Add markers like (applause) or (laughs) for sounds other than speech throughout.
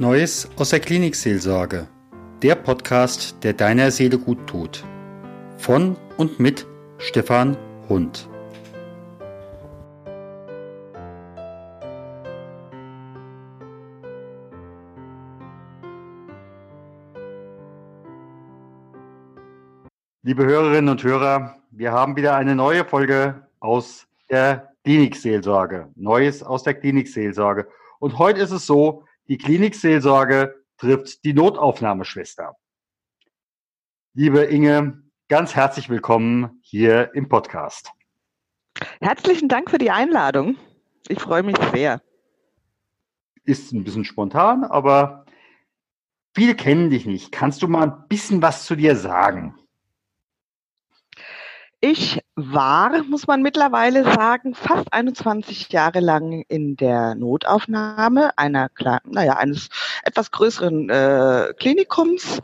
Neues aus der Klinikseelsorge. Der Podcast, der deiner Seele gut tut. Von und mit Stefan Hund. Liebe Hörerinnen und Hörer, wir haben wieder eine neue Folge aus der Klinikseelsorge. Neues aus der Klinikseelsorge. Und heute ist es so, die Klinikseelsorge trifft die Notaufnahmeschwester. Liebe Inge, ganz herzlich willkommen hier im Podcast. Herzlichen Dank für die Einladung. Ich freue mich sehr. Ist ein bisschen spontan, aber viele kennen dich nicht. Kannst du mal ein bisschen was zu dir sagen? Ich war, muss man mittlerweile sagen, fast 21 Jahre lang in der Notaufnahme einer kleinen, naja, eines etwas größeren äh, Klinikums.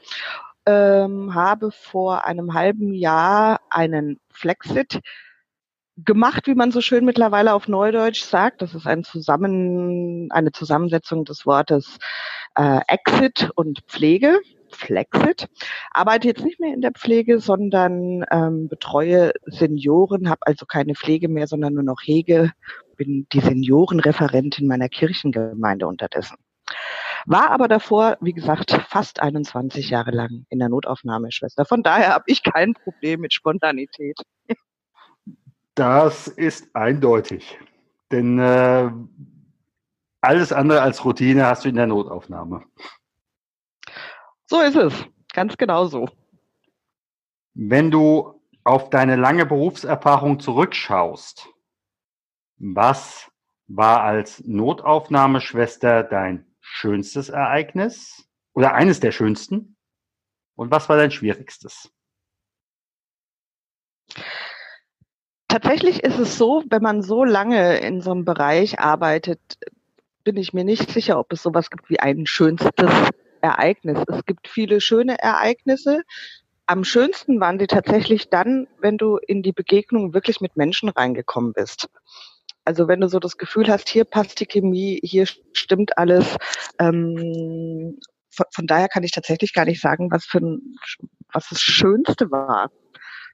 Ähm, habe vor einem halben Jahr einen Flexit gemacht, wie man so schön mittlerweile auf Neudeutsch sagt. Das ist ein Zusammen, eine Zusammensetzung des Wortes äh, Exit und Pflege. Flexit. Arbeite jetzt nicht mehr in der Pflege, sondern ähm, betreue Senioren, habe also keine Pflege mehr, sondern nur noch Hege, bin die Seniorenreferentin meiner Kirchengemeinde unterdessen. War aber davor, wie gesagt, fast 21 Jahre lang in der Notaufnahmeschwester. Von daher habe ich kein Problem mit Spontanität. Das ist eindeutig. Denn äh, alles andere als Routine hast du in der Notaufnahme. So ist es. Ganz genau so. Wenn du auf deine lange Berufserfahrung zurückschaust, was war als Notaufnahmeschwester dein schönstes Ereignis oder eines der schönsten? Und was war dein schwierigstes? Tatsächlich ist es so, wenn man so lange in so einem Bereich arbeitet, bin ich mir nicht sicher, ob es sowas gibt wie ein schönstes Ereignis. Es gibt viele schöne Ereignisse. Am schönsten waren sie tatsächlich dann, wenn du in die Begegnung wirklich mit Menschen reingekommen bist. Also wenn du so das Gefühl hast, hier passt die Chemie, hier stimmt alles. Ähm, von, von, daher kann ich tatsächlich gar nicht sagen, was für ein, was das Schönste war.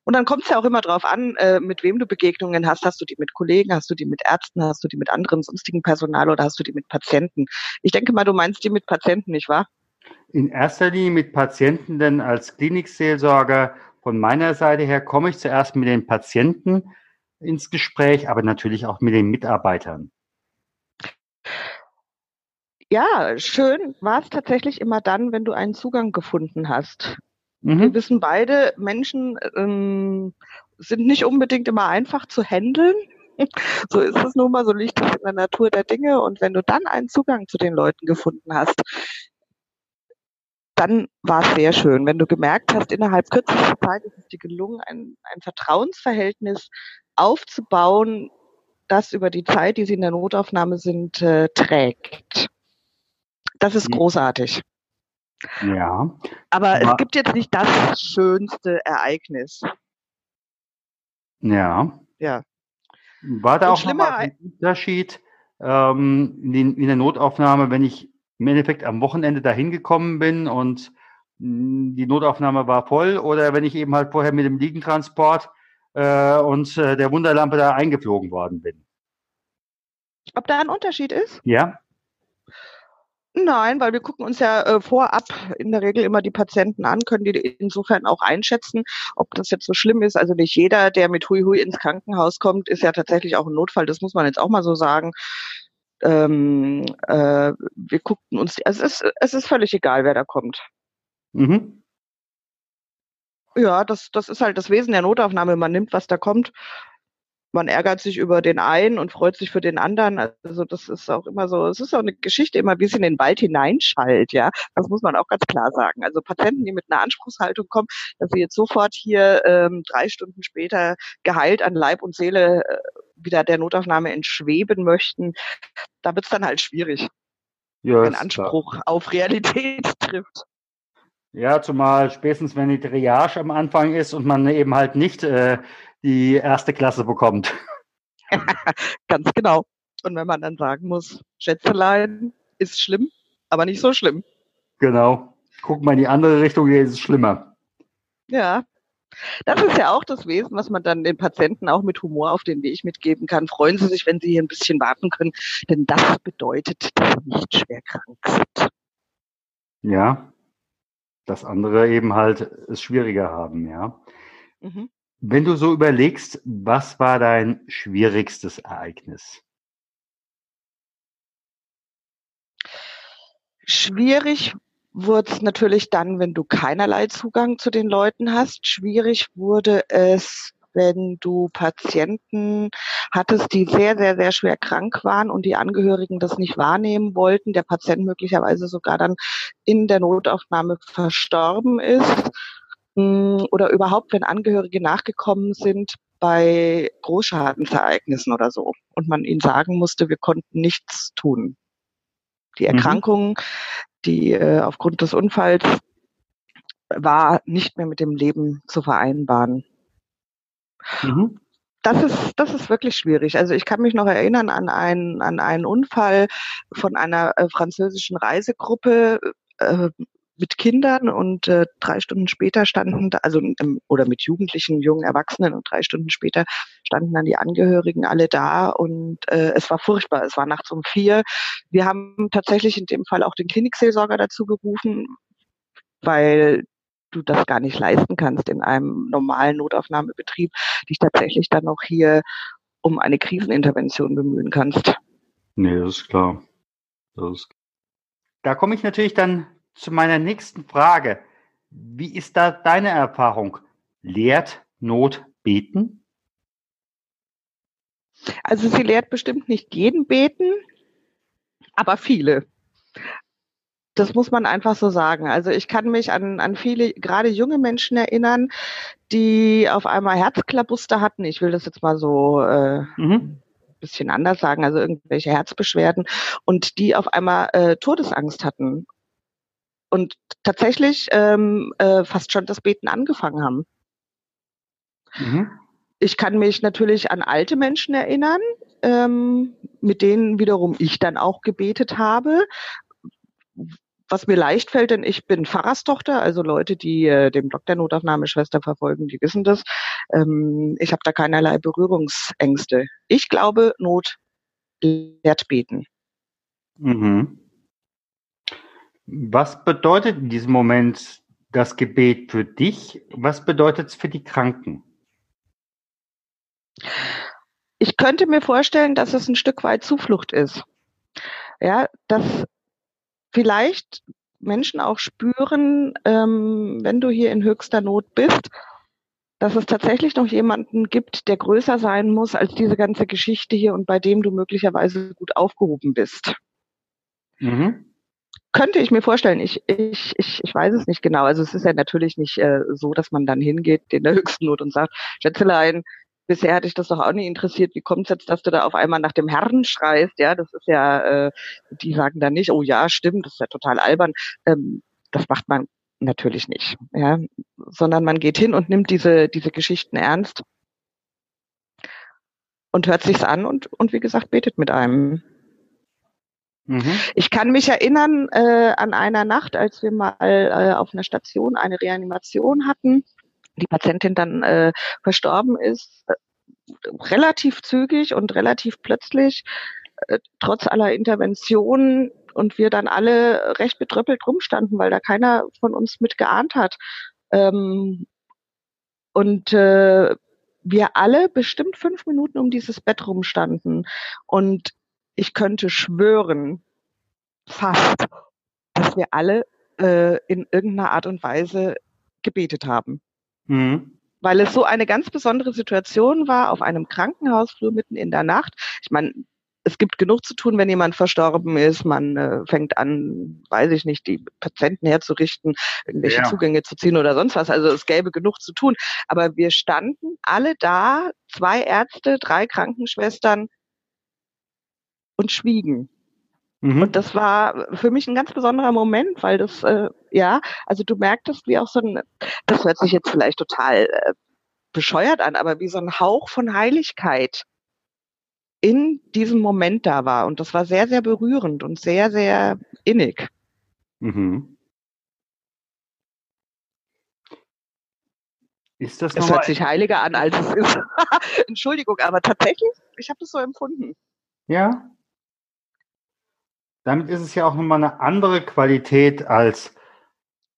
Und dann kommt es ja auch immer drauf an, äh, mit wem du Begegnungen hast. Hast du die mit Kollegen, hast du die mit Ärzten, hast du die mit anderem sonstigen Personal oder hast du die mit Patienten? Ich denke mal, du meinst die mit Patienten, nicht wahr? In erster Linie mit Patienten, denn als Klinikseelsorger von meiner Seite her komme ich zuerst mit den Patienten ins Gespräch, aber natürlich auch mit den Mitarbeitern. Ja, schön war es tatsächlich immer dann, wenn du einen Zugang gefunden hast. Mhm. Wir wissen beide, Menschen ähm, sind nicht unbedingt immer einfach zu handeln. So ist es nun mal, so liegt es in der Natur der Dinge. Und wenn du dann einen Zugang zu den Leuten gefunden hast, dann war es sehr schön. Wenn du gemerkt hast, innerhalb kürzester Zeit ist es dir gelungen, ein, ein Vertrauensverhältnis aufzubauen, das über die Zeit, die sie in der Notaufnahme sind, äh, trägt. Das ist großartig. Ja. Aber, es gibt jetzt nicht das schönste Ereignis. Ja. Ja. War da Und auch ein Unterschied ähm, in, in der Notaufnahme, wenn ich im Endeffekt am Wochenende dahin gekommen bin und hm, die Notaufnahme war voll oder wenn ich eben halt vorher mit dem Liegentransport äh, und äh, der Wunderlampe da eingeflogen worden bin. Ob da ein Unterschied ist? Ja. Nein, weil wir gucken uns ja äh, vorab in der Regel immer die Patienten an, können die insofern auch einschätzen, ob das jetzt so schlimm ist. Also nicht jeder, der mit Hui Hui ins Krankenhaus kommt, ist ja tatsächlich auch ein Notfall. Das muss man jetzt auch mal so sagen ähm, äh, wir guckten uns, also es ist, es ist völlig egal, wer da kommt. Mhm. Ja, das, das ist halt das Wesen der Notaufnahme. Man nimmt, was da kommt. Man ärgert sich über den einen und freut sich für den anderen. Also das ist auch immer so, es ist auch eine Geschichte immer, wie es in den Wald hineinschallt, ja. Das muss man auch ganz klar sagen. Also Patienten, die mit einer Anspruchshaltung kommen, dass sie jetzt sofort hier ähm, drei Stunden später geheilt an Leib und Seele äh, wieder der Notaufnahme entschweben möchten, da wird es dann halt schwierig, ja, wenn Anspruch klar. auf Realität (laughs) trifft. Ja, zumal spätestens, wenn die Triage am Anfang ist und man eben halt nicht äh, die erste Klasse bekommt. (laughs) Ganz genau. Und wenn man dann sagen muss, Schätzelein ist schlimm, aber nicht so schlimm. Genau. Guck mal in die andere Richtung, hier ist es schlimmer. Ja. Das ist ja auch das Wesen, was man dann den Patienten auch mit Humor auf den Weg mitgeben kann. Freuen Sie sich, wenn Sie hier ein bisschen warten können, denn das bedeutet, dass Sie nicht schwer krank sind. Ja. Das andere eben halt es schwieriger haben, ja. Mhm. Wenn du so überlegst, was war dein schwierigstes Ereignis? Schwierig wurde es natürlich dann, wenn du keinerlei Zugang zu den Leuten hast. Schwierig wurde es, wenn du Patienten hattest, die sehr, sehr, sehr schwer krank waren und die Angehörigen das nicht wahrnehmen wollten, der Patient möglicherweise sogar dann in der Notaufnahme verstorben ist hm, oder überhaupt, wenn Angehörige nachgekommen sind bei Großschadensereignissen oder so und man ihnen sagen musste, wir konnten nichts tun. Die mhm. Die äh, aufgrund des Unfalls war nicht mehr mit dem Leben zu vereinbaren. Mhm. Das ist, das ist wirklich schwierig. Also ich kann mich noch erinnern an einen, an einen Unfall von einer äh, französischen Reisegruppe äh, mit Kindern und äh, drei Stunden später standen, also ähm, oder mit Jugendlichen, jungen Erwachsenen und drei Stunden später standen dann die Angehörigen alle da und äh, es war furchtbar. Es war nachts um vier. Wir haben tatsächlich in dem Fall auch den Klinikseelsorger dazu gerufen, weil du das gar nicht leisten kannst in einem normalen Notaufnahmebetrieb, dich tatsächlich dann noch hier um eine Krisenintervention bemühen kannst. Nee, das ist klar. Das ist da komme ich natürlich dann zu meiner nächsten Frage. Wie ist da deine Erfahrung? Lehrt Not beten? Also sie lehrt bestimmt nicht jeden beten, aber viele. Das muss man einfach so sagen. Also ich kann mich an, an viele, gerade junge Menschen erinnern, die auf einmal Herzklabuster hatten. Ich will das jetzt mal so äh, mhm. bisschen anders sagen, also irgendwelche Herzbeschwerden und die auf einmal äh, Todesangst hatten und tatsächlich ähm, äh, fast schon das Beten angefangen haben. Mhm. Ich kann mich natürlich an alte Menschen erinnern, ähm, mit denen wiederum ich dann auch gebetet habe. Was mir leicht fällt, denn ich bin Pfarrerstochter, also Leute, die äh, den Blog der Notaufnahmeschwester verfolgen, die wissen das. Ähm, ich habe da keinerlei Berührungsängste. Ich glaube, Not lehrt beten. Mhm. Was bedeutet in diesem Moment das Gebet für dich? Was bedeutet es für die Kranken? Ich könnte mir vorstellen, dass es ein Stück weit Zuflucht ist. Ja, dass vielleicht Menschen auch spüren, ähm, wenn du hier in höchster Not bist, dass es tatsächlich noch jemanden gibt, der größer sein muss als diese ganze Geschichte hier und bei dem du möglicherweise gut aufgehoben bist. Mhm könnte ich mir vorstellen. Ich, ich, ich, ich weiß es nicht genau. Also es ist ja natürlich nicht äh, so, dass man dann hingeht in der (laughs) höchsten Not und sagt, Schätzelein, bisher hatte ich das doch auch nie interessiert. Wie kommt es jetzt, dass du da auf einmal nach dem Herrn schreist? Ja, das ist ja, äh, die sagen dann nicht, oh ja, stimmt, das ist ja total albern. Ähm, das macht man natürlich nicht, ja, sondern man geht hin und nimmt diese, diese Geschichten ernst und hört sich's an und, und wie gesagt, betet mit einem. Mhm. Ich kann mich erinnern äh, an einer Nacht, als wir mal äh, auf einer Station eine Reanimation hatten, die Patientin dann äh, verstorben ist, äh, relativ zügig und relativ plötzlich, äh, trotz aller Interventionen und wir dann alle recht betröppelt rumstanden, weil da keiner von uns mit geahnt hat. Ähm, und äh, wir alle bestimmt fünf Minuten um dieses Bett rumstanden. Und ich könnte schwören, fast, dass wir alle äh, in irgendeiner Art und Weise gebetet haben. Mhm. Weil es so eine ganz besondere Situation war auf einem Krankenhausflur mitten in der Nacht. Ich meine, es gibt genug zu tun, wenn jemand verstorben ist. Man äh, fängt an, weiß ich nicht, die Patienten herzurichten, irgendwelche ja. Zugänge zu ziehen oder sonst was. Also es gäbe genug zu tun. Aber wir standen alle da, zwei Ärzte, drei Krankenschwestern, und schwiegen. Mhm. Und das war für mich ein ganz besonderer Moment, weil das, äh, ja, also du merktest, wie auch so ein, das hört sich jetzt vielleicht total äh, bescheuert an, aber wie so ein Hauch von Heiligkeit in diesem Moment da war. Und das war sehr, sehr berührend und sehr, sehr innig. Mhm. Ist das nochmal? hört sich heiliger an, als es ist. (laughs) Entschuldigung, aber tatsächlich, ich habe das so empfunden. Ja. Damit ist es ja auch nochmal eine andere Qualität als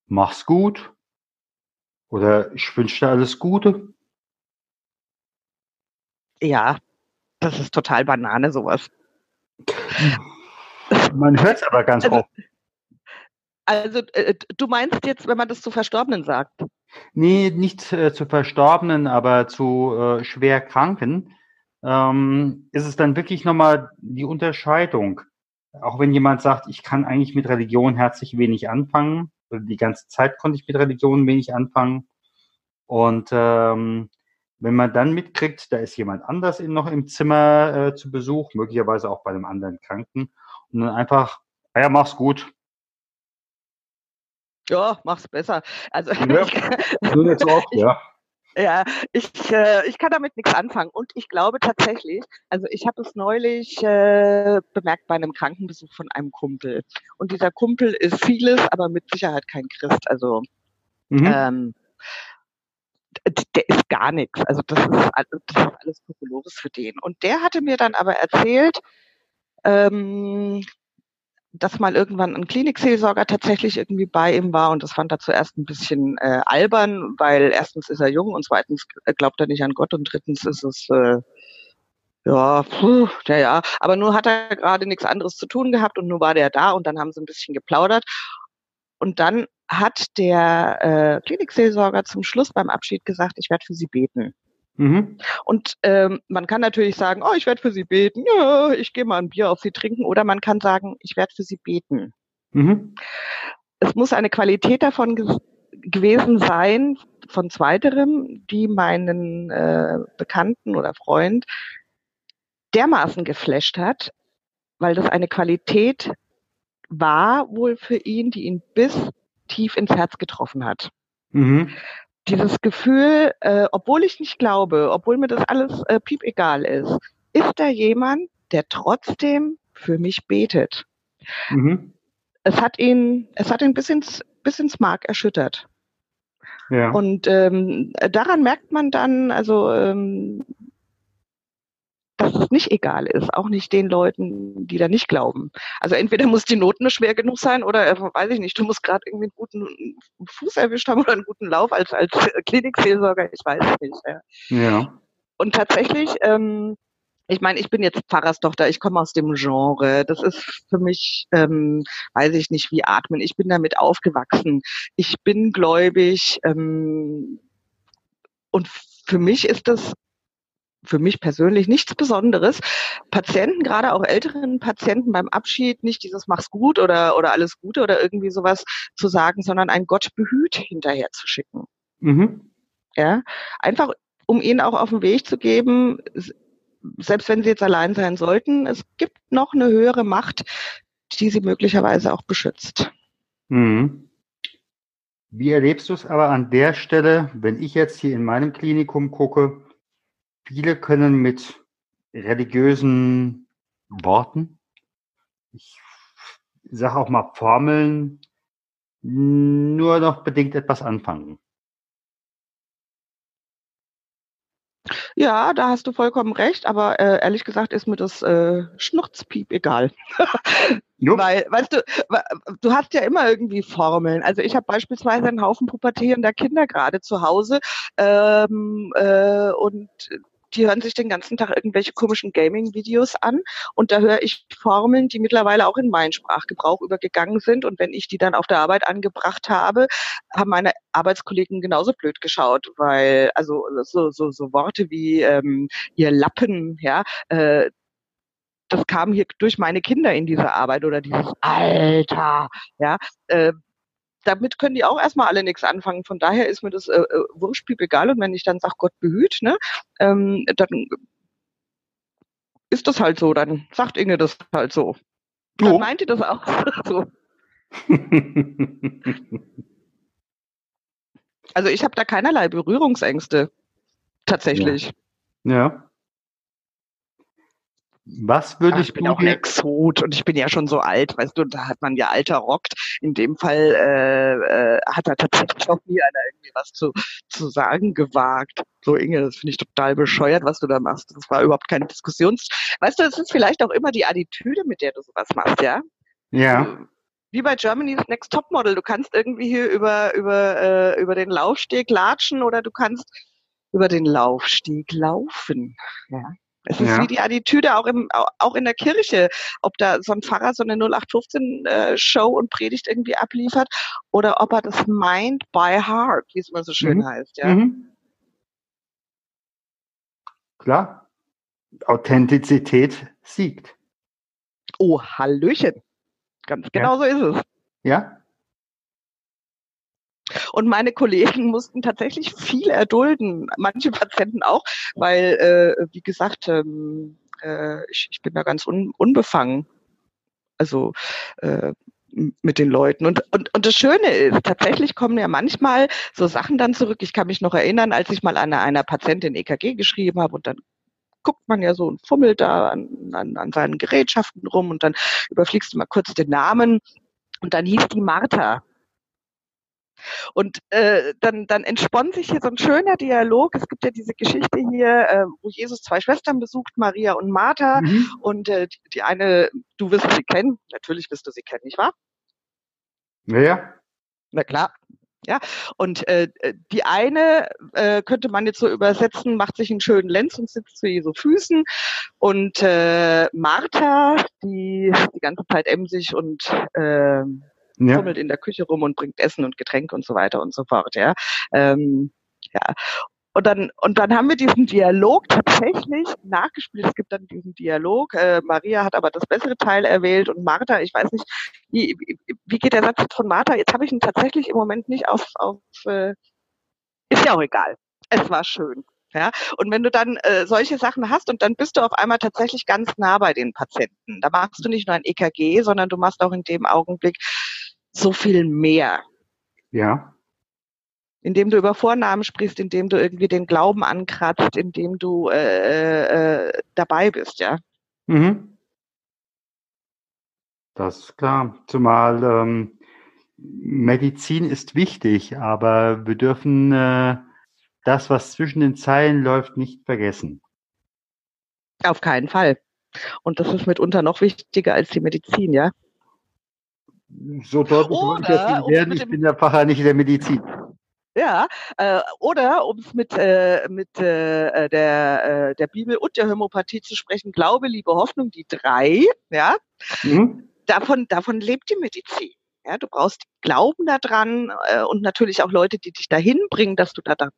mach's gut oder ich wünsche dir alles Gute. Ja, das ist total Banane, sowas. Man hört es aber ganz Also- oft. Also, äh, du meinst jetzt, wenn man das zu Verstorbenen sagt? Nee, nicht äh, zu Verstorbenen, aber zu äh, schwer Kranken, ähm, ist es dann wirklich nochmal die Unterscheidung. Auch wenn jemand sagt, ich kann eigentlich mit Religion herzlich wenig anfangen, oder die ganze Zeit konnte ich mit Religion wenig anfangen. Und ähm, wenn man dann mitkriegt, da ist jemand anders in, noch im Zimmer äh, zu Besuch, möglicherweise auch bei einem anderen Kranken, und dann einfach, "Ah ja, mach's gut. Ja, mach's besser. Also, Ja. (laughs) ich, so oft, (laughs) ja. Ja, ich, äh, ich kann damit nichts anfangen. Und ich glaube tatsächlich, also ich habe es neulich äh, bemerkt bei einem Krankenbesuch von einem Kumpel. Und dieser Kumpel ist vieles, aber mit Sicherheit kein Christ. Also Mhm. ähm, der ist gar nichts. Also das ist, das ist alles Kokolores für den. Und der hatte mir dann aber erzählt, ähm, dass mal irgendwann ein Klinikseelsorger tatsächlich irgendwie bei ihm war und das fand er zuerst ein bisschen äh, albern, weil erstens ist er jung und zweitens äh, glaubt er nicht an Gott und drittens ist es äh, ja, puh, ja, ja. Aber nur hat er gerade nichts anderes zu tun gehabt und nur war der da und dann haben sie ein bisschen geplaudert. Und dann hat der äh, Klinikseelsorger zum Schluss beim Abschied gesagt, ich werde für sie beten. Mhm. Und ähm, man kann natürlich sagen, oh, ich werde für sie beten, ja, ich gehe mal ein Bier auf sie trinken, oder man kann sagen, ich werde für sie beten. Mhm. Es muss eine Qualität davon ge gewesen sein, von zweiterem, die meinen äh, Bekannten oder Freund dermaßen geflasht hat, weil das eine Qualität war wohl für ihn, die ihn bis tief ins Herz getroffen hat. Mhm. Dieses Gefühl, äh, obwohl ich nicht glaube, obwohl mir das alles äh, piep egal ist, ist da jemand, der trotzdem für mich betet. Mhm. Es hat ihn, es hat ihn bis ins, bis ins Mark erschüttert. Ja. Und ähm, daran merkt man dann, also ähm, dass es nicht egal ist, auch nicht den Leuten, die da nicht glauben. Also entweder muss die Note nur schwer genug sein oder äh, weiß ich nicht, du musst gerade irgendwie einen guten Fuß erwischt haben oder einen guten Lauf als als Klinikseelsorger, ich weiß es nicht. Ja. ja. Und tatsächlich, ähm, ich meine, ich bin jetzt Pfarrerstochter, ich komme aus dem Genre. Das ist für mich, ähm, weiß ich nicht, wie atmen. Ich bin damit aufgewachsen. Ich bin gläubig. Ähm, und für mich ist das für mich persönlich nichts Besonderes. Patienten, gerade auch älteren Patienten beim Abschied, nicht dieses mach's gut oder, oder alles Gute oder irgendwie sowas zu sagen, sondern ein Gott behüt hinterher zu schicken. Mhm. Ja, einfach um ihnen auch auf den Weg zu geben, selbst wenn sie jetzt allein sein sollten, es gibt noch eine höhere Macht, die sie möglicherweise auch beschützt. Mhm. Wie erlebst du es aber an der Stelle, wenn ich jetzt hier in meinem Klinikum gucke? Viele können mit religiösen Worten, ich sage auch mal Formeln, nur noch bedingt etwas anfangen. Ja, da hast du vollkommen recht, aber äh, ehrlich gesagt ist mir das äh, Schnurzpiep egal. (laughs) Weil, weißt du, du hast ja immer irgendwie Formeln. Also ich habe beispielsweise einen Haufen pubertierender Kinder gerade zu Hause ähm, äh, und die hören sich den ganzen Tag irgendwelche komischen Gaming-Videos an und da höre ich Formeln, die mittlerweile auch in meinen Sprachgebrauch übergegangen sind und wenn ich die dann auf der Arbeit angebracht habe, haben meine Arbeitskollegen genauso blöd geschaut, weil also so so so Worte wie ähm, ihr Lappen, ja, äh, das kam hier durch meine Kinder in diese Arbeit oder dieses Alter, ja. Äh, damit können die auch erstmal alle nichts anfangen. Von daher ist mir das äh, äh, Wurstpiep egal. Und wenn ich dann sage, Gott behüt, ne, ähm, dann ist das halt so. Dann sagt Inge das halt so. Dann meint ihr das auch (laughs) so. (laughs) Also ich habe da keinerlei Berührungsängste. Tatsächlich. ja. Was würdest Ach, ich bin auch ein Exot und ich bin ja schon so alt, weißt du, da hat man ja alter rockt. In dem Fall äh, äh, hat da tatsächlich auch nie einer irgendwie was zu, zu sagen gewagt. So Inge, das finde ich total bescheuert, was du da machst. Das war überhaupt keine Diskussions. Weißt du, es ist vielleicht auch immer die Attitüde, mit der du sowas machst, ja? Ja. Wie bei Germany's Next Topmodel. Du kannst irgendwie hier über über äh, über den Laufsteg latschen oder du kannst über den Laufsteg laufen. Ja. Es ist ja. wie die Attitüde auch, im, auch in der Kirche, ob da so ein Pfarrer so eine 0815-Show äh, und Predigt irgendwie abliefert oder ob er das meint by heart, wie es immer so schön mhm. heißt. Ja. Mhm. Klar, Authentizität siegt. Oh, Hallöchen. Ganz genau ja. so ist es. Ja, und meine Kollegen mussten tatsächlich viel erdulden, manche Patienten auch, weil, äh, wie gesagt, ähm, äh, ich, ich bin da ganz un, unbefangen. Also äh, mit den Leuten. Und, und, und das Schöne ist, tatsächlich kommen ja manchmal so Sachen dann zurück. Ich kann mich noch erinnern, als ich mal an einer Patientin EKG geschrieben habe und dann guckt man ja so und fummelt da an, an, an seinen Gerätschaften rum und dann überfliegst du mal kurz den Namen und dann hieß die Martha. Und äh, dann, dann entspannt sich hier so ein schöner Dialog. Es gibt ja diese Geschichte hier, äh, wo Jesus zwei Schwestern besucht, Maria und Martha. Mhm. Und äh, die, die eine, du wirst sie kennen, natürlich wirst du sie kennen, nicht wahr? Ja. Na klar. Ja, und äh, die eine äh, könnte man jetzt so übersetzen, macht sich einen schönen Lenz und sitzt zu Jesu Füßen. Und äh, Martha, die die ganze Zeit emsig und äh, ja. fummelt in der Küche rum und bringt Essen und Getränke und so weiter und so fort, ja. Ähm, ja. Und dann, und dann haben wir diesen Dialog tatsächlich nachgespielt. Es gibt dann diesen Dialog. Äh, Maria hat aber das bessere Teil erwählt und Martha, ich weiß nicht, wie, wie, geht der Satz von Martha? Jetzt habe ich ihn tatsächlich im Moment nicht auf, auf äh, ist ja auch egal. Es war schön. Ja, und wenn du dann äh, solche Sachen hast und dann bist du auf einmal tatsächlich ganz nah bei den Patienten. Da machst du nicht nur ein EKG, sondern du machst auch in dem Augenblick so viel mehr. Ja. Indem du über Vornamen sprichst, indem du irgendwie den Glauben ankratzt, indem du äh, äh, dabei bist, ja. Mhm. Das ist klar. Zumal ähm, Medizin ist wichtig, aber wir dürfen äh, das, was zwischen den Zeilen läuft, nicht vergessen. Auf keinen Fall. Und das ist mitunter noch wichtiger als die Medizin, ja. So deutlich oder, ich das nicht werden. Ich bin ja Pfarrer nicht in der Medizin. Ja, äh, oder um es mit, äh, mit äh, der, äh, der Bibel und der Homöopathie zu sprechen, Glaube, Liebe, Hoffnung, die drei, ja, mhm. davon, davon lebt die Medizin. Ja, du brauchst Glauben daran äh, und natürlich auch Leute, die dich dahin bringen, dass du da, da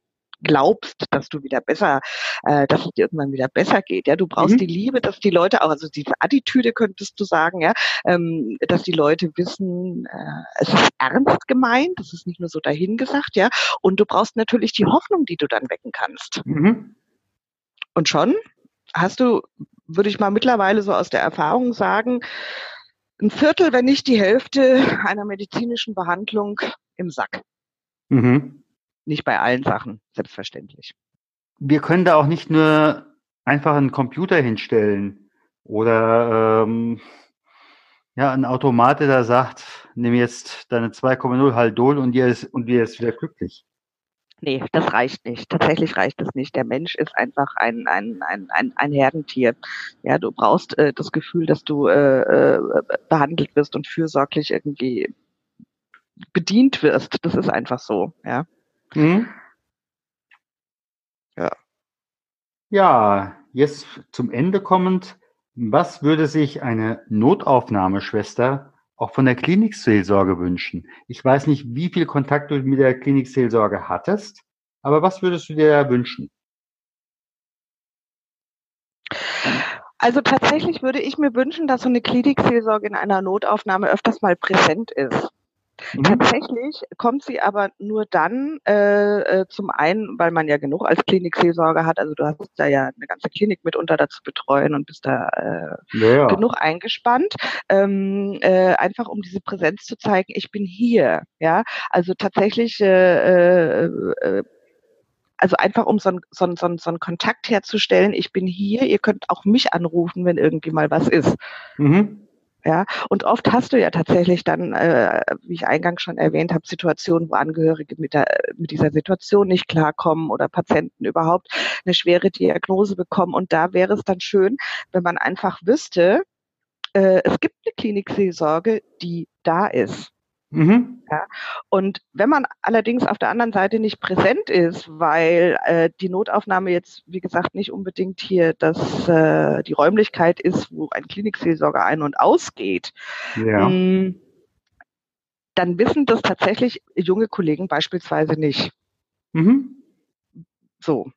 glaubst, dass du wieder besser, äh, dass es dir irgendwann wieder besser geht. Ja, du brauchst mhm. die Liebe, dass die Leute auch, also diese Attitüde könntest du sagen, ja, ähm, dass die Leute wissen, äh, es ist ernst gemeint, das ist nicht nur so dahingesagt, ja. Und du brauchst natürlich die Hoffnung, die du dann wecken kannst. Mhm. Und schon hast du, würde ich mal mittlerweile so aus der Erfahrung sagen, ein Viertel, wenn nicht die Hälfte einer medizinischen Behandlung im Sack. Mhm. Nicht bei allen Sachen, selbstverständlich. Wir können da auch nicht nur einfach einen Computer hinstellen oder ähm, ja, ein Automat, der da sagt, nimm jetzt deine 2,0 Haldol und dir ist, und dir ist wieder glücklich. Nee, das reicht nicht. Tatsächlich reicht das nicht. Der Mensch ist einfach ein, ein, ein, ein, ein Herdentier. Ja, du brauchst äh, das Gefühl, dass du äh, äh, behandelt wirst und fürsorglich irgendwie bedient wirst. Das ist einfach so, ja. Mhm. Ja. Ja, jetzt zum Ende kommend. Was würde sich eine Notaufnahmeschwester auch von der Klinikseelsorge wünschen? Ich weiß nicht, wie viel Kontakt du mit der Klinikseelsorge hattest, aber was würdest du dir wünschen? Also tatsächlich würde ich mir wünschen, dass so eine Klinikseelsorge in einer Notaufnahme öfters mal präsent ist. Mhm. Tatsächlich kommt sie aber nur dann äh, äh, zum einen, weil man ja genug als Klinikseelsorge hat. Also du hast da ja eine ganze Klinik mitunter dazu betreuen und bist da äh, ja. genug eingespannt. Ähm, äh, einfach um diese Präsenz zu zeigen, ich bin hier. Ja, also tatsächlich äh, äh, äh also einfach um so einen so ein, so ein, so ein Kontakt herzustellen, ich bin hier, ihr könnt auch mich anrufen, wenn irgendwie mal was ist. Mhm. Ja, und oft hast du ja tatsächlich dann, äh, wie ich eingangs schon erwähnt habe, Situationen, wo Angehörige mit, der, mit dieser Situation nicht klarkommen oder Patienten überhaupt eine schwere Diagnose bekommen. Und da wäre es dann schön, wenn man einfach wüsste, äh, es gibt eine Klinikseelsorge, die da ist. Mhm. Ja. Und wenn man allerdings auf der anderen Seite nicht präsent ist, weil äh, die Notaufnahme jetzt, wie gesagt, nicht unbedingt hier das, äh, die Räumlichkeit ist, wo ein Klinikseelsorger ein- und ausgeht, ja. mh, hm, dann wissen das tatsächlich junge Kollegen beispielsweise nicht. Mhm. So.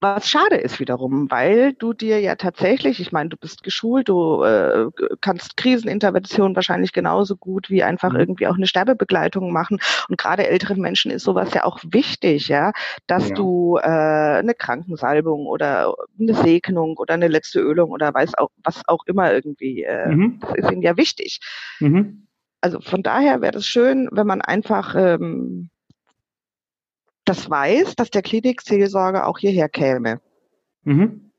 Was schade ist wiederum, weil du dir ja tatsächlich, ich meine, du bist geschult, du äh, kannst Krisenintervention wahrscheinlich genauso gut wie einfach mhm. irgendwie auch eine Sterbebegleitung machen. Und gerade älteren Menschen ist sowas ja auch wichtig, ja, dass ja. du äh, eine Krankensalbung oder eine Segnung oder eine letzte Ölung oder weiß auch was auch immer irgendwie, äh, mhm. das ist ihnen ja wichtig. Mhm. Also von daher wäre es schön, wenn man einfach ähm, das weiß, dass der Klinikseelsorger auch hierher käme. Mhm.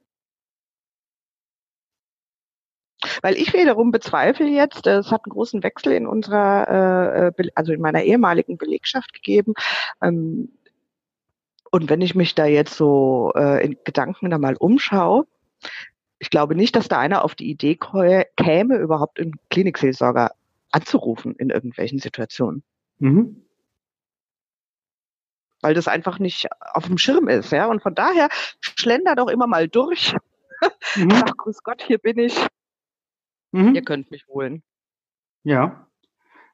Weil ich wiederum bezweifle jetzt, es hat einen großen Wechsel in unserer, äh, also in meiner ehemaligen Belegschaft gegeben. Ähm, und wenn ich mich da jetzt so äh, in Gedanken da mal umschaue, ich glaube nicht, dass da einer auf die Idee käme, überhaupt einen Klinikseelsorger anzurufen in irgendwelchen Situationen. Mhm weil das einfach nicht auf dem Schirm ist. Ja? Und von daher schlender doch immer mal durch. Mhm. Sag, grüß Gott, hier bin ich. Mhm. Ihr könnt mich holen. Ja.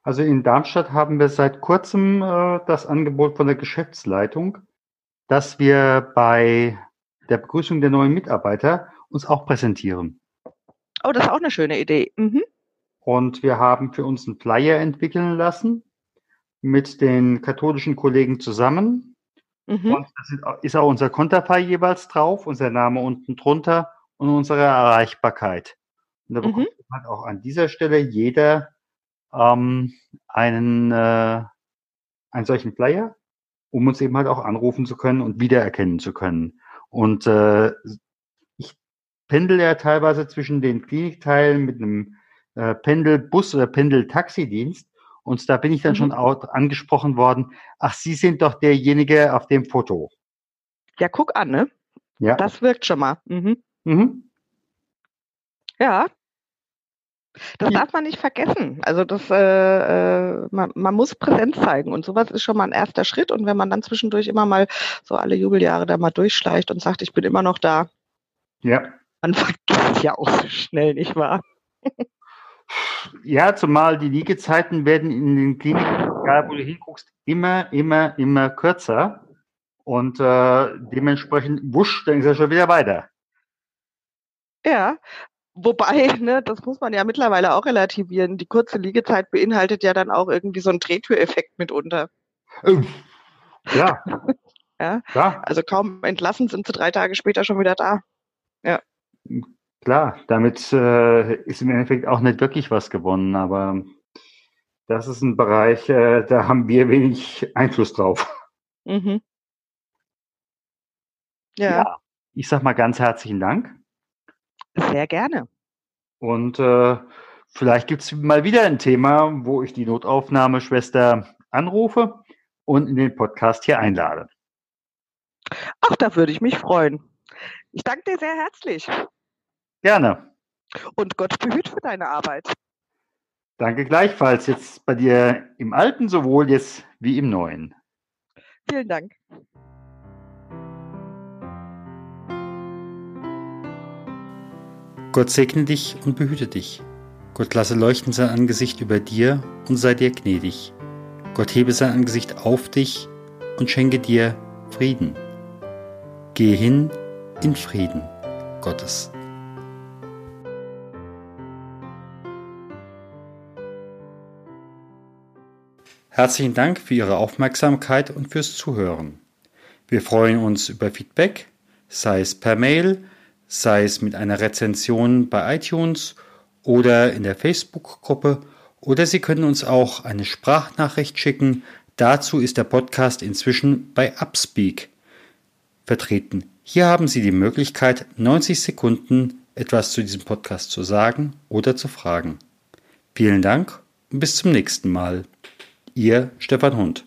Also in Darmstadt haben wir seit kurzem äh, das Angebot von der Geschäftsleitung, dass wir bei der Begrüßung der neuen Mitarbeiter uns auch präsentieren. Oh, das ist auch eine schöne Idee. Mhm. Und wir haben für uns einen Flyer entwickeln lassen, mit den katholischen Kollegen zusammen. Mhm. Und da ist auch unser Konterfei jeweils drauf, unser Name unten drunter und unsere Erreichbarkeit. Und da mhm. bekommt mhm. halt auch an dieser Stelle jeder ähm, einen, äh, einen solchen Flyer, um uns eben halt auch anrufen zu können und wiedererkennen zu können. Und äh, ich pendel ja teilweise zwischen den Klinikteilen mit einem äh, Pendelbus oder Pendeltaxidienst und da bin ich dann mhm. schon auch angesprochen worden, ach, Sie sind doch derjenige auf dem Foto. Ja, guck an, ne? Ja. Das wirkt schon mal. Mhm. Mhm. Ja. Das ja. darf man nicht vergessen. Also das, äh, äh, man, man muss Präsenz zeigen und sowas ist schon mal ein erster Schritt. Und wenn man dann zwischendurch immer mal so alle Jubeljahre da mal durchschleicht und sagt, ich bin immer noch da, ja. man (laughs) vergisst ja auch so schnell, nicht wahr? Ja, zumal die Liegezeiten werden in den Kliniken, egal wo du hinguckst, immer, immer, immer kürzer. Und äh, dementsprechend, wusch, dann ist er schon wieder weiter. Ja, wobei, (laughs) ne, das muss man ja mittlerweile auch relativieren. Die kurze Liegezeit beinhaltet ja dann auch irgendwie so einen Drehtüreffekt mitunter. Ähm, ja. (laughs) ja. ja. Also kaum entlassen sind sie drei Tage später schon wieder da. Ja. Klar, damit äh, ist im Endeffekt auch nicht wirklich was gewonnen, aber das ist ein Bereich, äh, da haben wir wenig Einfluss drauf. Mhm. Ja. ja. Ich sag mal ganz herzlichen Dank. Sehr gerne. Und äh, vielleicht gibt es mal wieder ein Thema, wo ich die Notaufnahmeschwester anrufe und in den Podcast hier einlade. Ach, da würde ich mich freuen. Ich danke dir sehr herzlich. Gerne. Und Gott behüt für deine Arbeit. Danke gleichfalls. Jetzt bei dir im Alten sowohl jetzt wie im Neuen. Vielen Dank. Gott segne dich und behüte dich. Gott lasse leuchten sein Angesicht über dir und sei dir gnädig. Gott hebe sein Angesicht auf dich und schenke dir Frieden. Gehe hin in Frieden Gottes. Herzlichen Dank für Ihre Aufmerksamkeit und fürs Zuhören. Wir freuen uns über Feedback, sei es per Mail, sei es mit einer Rezension bei iTunes oder in der Facebook-Gruppe oder Sie können uns auch eine Sprachnachricht schicken. Dazu ist der Podcast inzwischen bei Upspeak. vertreten. Hier haben Sie die Möglichkeit, 90 Sekunden etwas zu diesem Podcast zu sagen oder zu fragen. Vielen Dank und bis zum nächsten Mal. Ihr Stefan Hund.